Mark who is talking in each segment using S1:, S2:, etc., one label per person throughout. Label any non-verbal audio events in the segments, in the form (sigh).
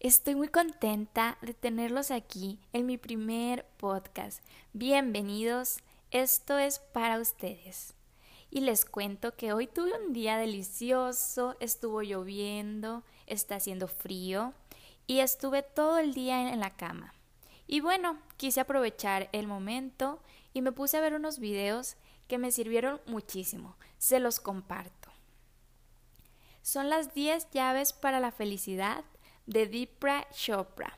S1: Estoy muy contenta de tenerlos aquí en mi primer podcast. Bienvenidos, esto es para ustedes. Y les cuento que hoy tuve un día delicioso, estuvo lloviendo, está haciendo frío y estuve todo el día en la cama. Y bueno, quise aprovechar el momento y me puse a ver unos videos que me sirvieron muchísimo. Se los comparto. Son las 10 llaves para la felicidad de Dipra Chopra.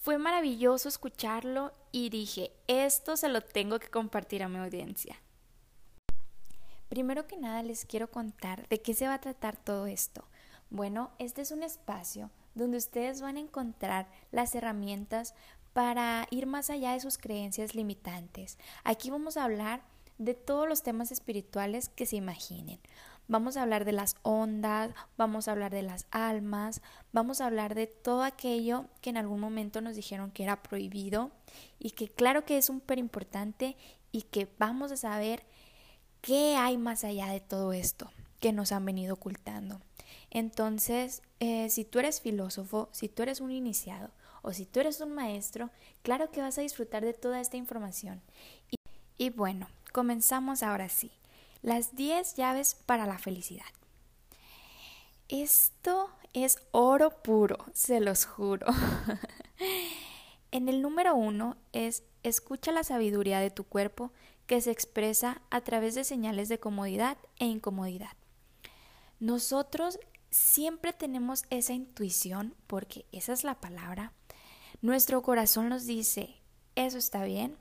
S1: Fue maravilloso escucharlo y dije, esto se lo tengo que compartir a mi audiencia. Primero que nada les quiero contar de qué se va a tratar todo esto. Bueno, este es un espacio donde ustedes van a encontrar las herramientas para ir más allá de sus creencias limitantes. Aquí vamos a hablar de todos los temas espirituales que se imaginen. Vamos a hablar de las ondas, vamos a hablar de las almas, vamos a hablar de todo aquello que en algún momento nos dijeron que era prohibido y que claro que es súper importante y que vamos a saber qué hay más allá de todo esto que nos han venido ocultando. Entonces, eh, si tú eres filósofo, si tú eres un iniciado o si tú eres un maestro, claro que vas a disfrutar de toda esta información. y bueno, comenzamos ahora sí. Las 10 llaves para la felicidad. Esto es oro puro, se los juro. (laughs) en el número uno es escucha la sabiduría de tu cuerpo que se expresa a través de señales de comodidad e incomodidad. Nosotros siempre tenemos esa intuición, porque esa es la palabra. Nuestro corazón nos dice, eso está bien,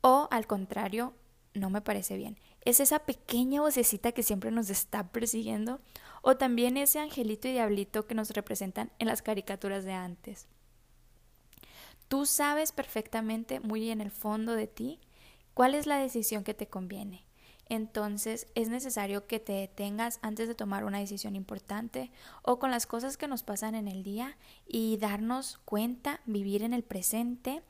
S1: o al contrario, no me parece bien es esa pequeña vocecita que siempre nos está persiguiendo o también ese angelito y diablito que nos representan en las caricaturas de antes. Tú sabes perfectamente, muy en el fondo de ti, cuál es la decisión que te conviene. Entonces es necesario que te detengas antes de tomar una decisión importante o con las cosas que nos pasan en el día y darnos cuenta, vivir en el presente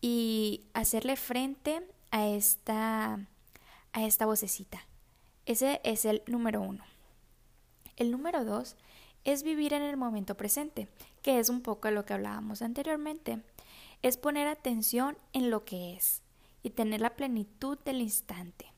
S1: y hacerle frente a esta a esta vocecita. Ese es el número uno. El número dos es vivir en el momento presente, que es un poco lo que hablábamos anteriormente. Es poner atención en lo que es y tener la plenitud del instante.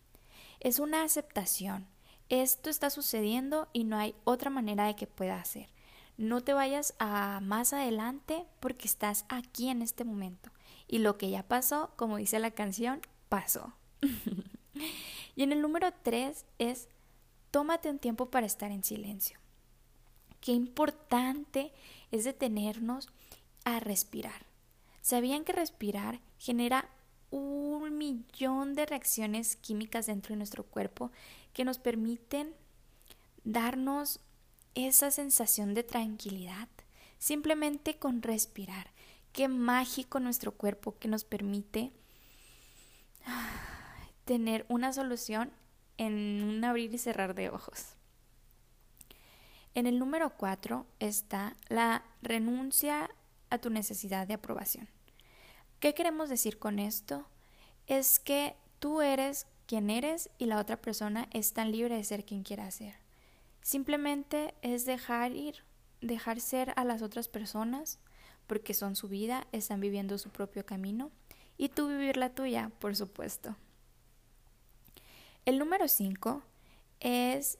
S1: Es una aceptación. Esto está sucediendo y no hay otra manera de que pueda ser. No te vayas a más adelante porque estás aquí en este momento. Y lo que ya pasó, como dice la canción, pasó. (laughs) Y en el número tres es tómate un tiempo para estar en silencio. Qué importante es detenernos a respirar. ¿Sabían que respirar genera un millón de reacciones químicas dentro de nuestro cuerpo que nos permiten darnos esa sensación de tranquilidad simplemente con respirar? Qué mágico nuestro cuerpo que nos permite tener una solución en un abrir y cerrar de ojos. En el número cuatro está la renuncia a tu necesidad de aprobación. ¿Qué queremos decir con esto? Es que tú eres quien eres y la otra persona es tan libre de ser quien quiera ser. Simplemente es dejar ir, dejar ser a las otras personas porque son su vida, están viviendo su propio camino y tú vivir la tuya, por supuesto. El número 5 es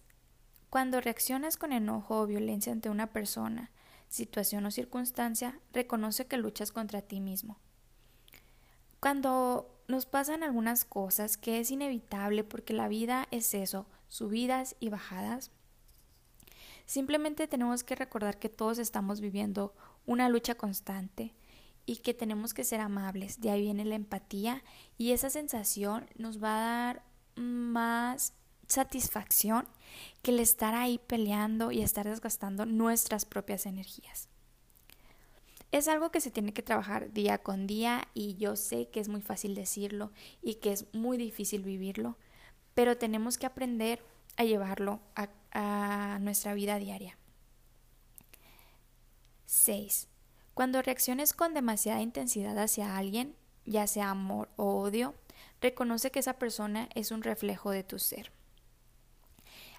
S1: cuando reaccionas con enojo o violencia ante una persona, situación o circunstancia, reconoce que luchas contra ti mismo. Cuando nos pasan algunas cosas que es inevitable porque la vida es eso, subidas y bajadas, simplemente tenemos que recordar que todos estamos viviendo una lucha constante y que tenemos que ser amables. De ahí viene la empatía y esa sensación nos va a dar más satisfacción que el estar ahí peleando y estar desgastando nuestras propias energías. Es algo que se tiene que trabajar día con día y yo sé que es muy fácil decirlo y que es muy difícil vivirlo, pero tenemos que aprender a llevarlo a, nuestra vida diaria. 6. Cuando reacciones con demasiada intensidad hacia alguien, ya sea amor o odio, reconoce que esa persona es un reflejo de tu ser.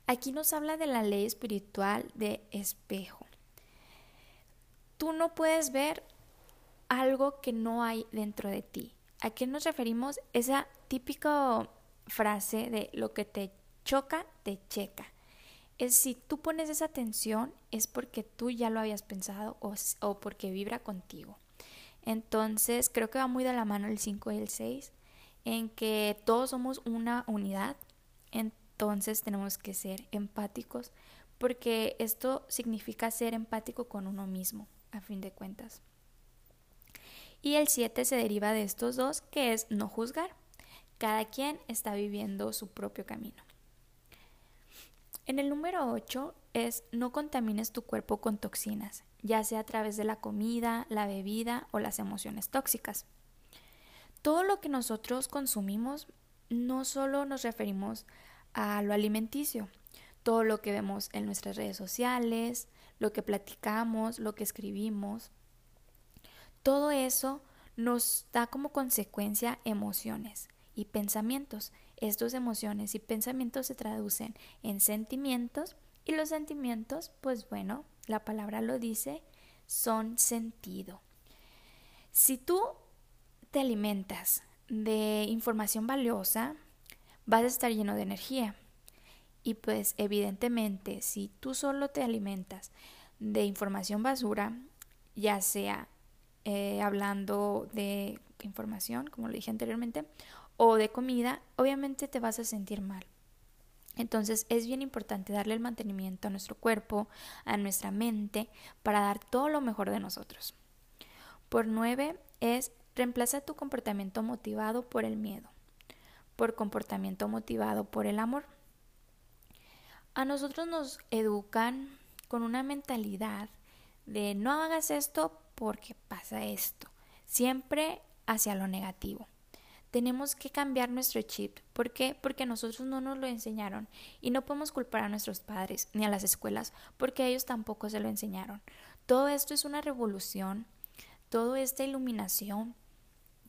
S1: Aquí nos habla de la ley espiritual de espejo. tú no puedes ver algo que no hay dentro de ti. ¿A qué nos referimos? Esa típica frase de lo que te choca, te checa. Es si tú pones esa atención es porque tú ya lo habías pensado o, o porque vibra contigo. Entonces creo que va muy de la mano el 5 y el 6 en que todos somos una unidad. Entonces tenemos que ser empáticos porque esto significa ser empático con uno mismo, a fin de cuentas. Y el 7 se deriva de estos dos, que es no juzgar. Cada quien está viviendo su propio camino. En el número 8 es no contamines tu cuerpo con toxinas, ya sea a través de la comida, la bebida o las emociones tóxicas. Todo lo que nosotros consumimos no solo nos referimos a lo alimenticio, todo lo que vemos en nuestras redes sociales, lo que platicamos, lo que escribimos, todo eso nos da como consecuencia emociones y pensamientos. Estas emociones y pensamientos se traducen en sentimientos y los sentimientos, pues bueno, la palabra lo dice, son sentido. Si tú te alimentas de información valiosa, vas a estar lleno de energía. Y pues evidentemente, si tú solo te alimentas de información basura, ya sea eh, hablando de información, como lo dije anteriormente, o de comida, obviamente te vas a sentir mal. Entonces es bien importante darle el mantenimiento a nuestro cuerpo, a nuestra mente, para dar todo lo mejor de nosotros. Por nueve es reemplaza tu comportamiento motivado por el miedo, por comportamiento motivado por el amor. A nosotros nos educan con una mentalidad de no hagas esto porque pasa esto, siempre hacia lo negativo. Tenemos que cambiar nuestro chip. ¿Por qué? Porque nosotros no nos lo enseñaron y no podemos culpar a nuestros padres ni a las escuelas porque ellos tampoco se lo enseñaron. Todo esto es una revolución, toda esta iluminación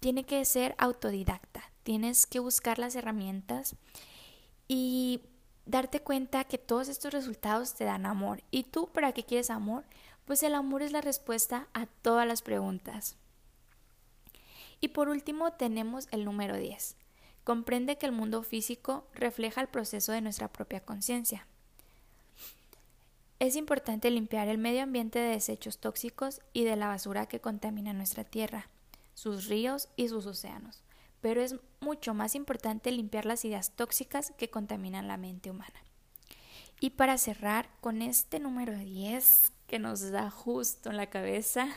S1: tiene que ser autodidacta. Tienes que buscar las herramientas y darte cuenta que todos estos resultados te dan amor. ¿Y tú para qué quieres amor? pues el amor es la respuesta a todas las preguntas. Y por último tenemos el número 10. Comprende que el mundo físico refleja el proceso de nuestra propia conciencia. Es importante limpiar el medio ambiente de desechos tóxicos y de la basura que contamina nuestra tierra, sus ríos y sus océanos, pero es mucho más importante limpiar las ideas tóxicas que contaminan la mente humana. Y para cerrar con este número 10 que nos da justo en la cabeza,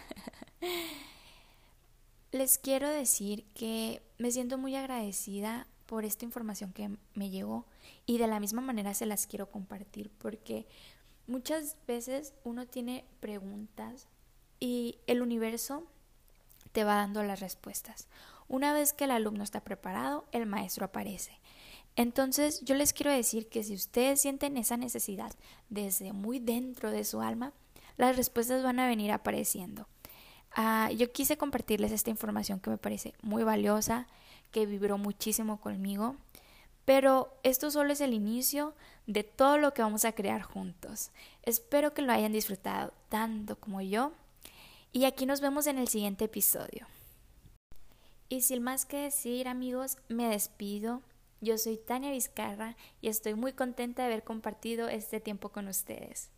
S1: (laughs) les quiero decir que me siento muy agradecida por esta información que me llegó y de la misma manera se las quiero compartir porque muchas veces uno tiene preguntas y el universo te va dando las respuestas. Una vez que el alumno está preparado, el maestro aparece. Entonces yo les quiero decir que si ustedes sienten esa necesidad desde muy dentro de su alma, las respuestas van a venir apareciendo. Ah, yo quise compartirles esta información que me parece muy valiosa, que vibró muchísimo conmigo, pero esto solo es el inicio de todo lo que vamos a crear juntos. Espero que lo hayan disfrutado tanto como yo y aquí nos vemos en el siguiente episodio. Y sin más que decir amigos, me despido. Yo soy Tania Vizcarra y estoy muy contenta de haber compartido este tiempo con ustedes.